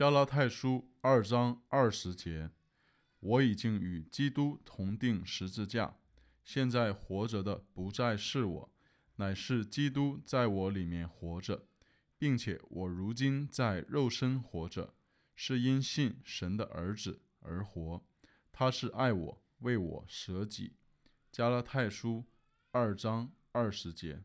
加拉太书二章二十节：我已经与基督同定十字架，现在活着的不再是我，乃是基督在我里面活着，并且我如今在肉身活着，是因信神的儿子而活。他是爱我，为我舍己。加拉太书二章二十节。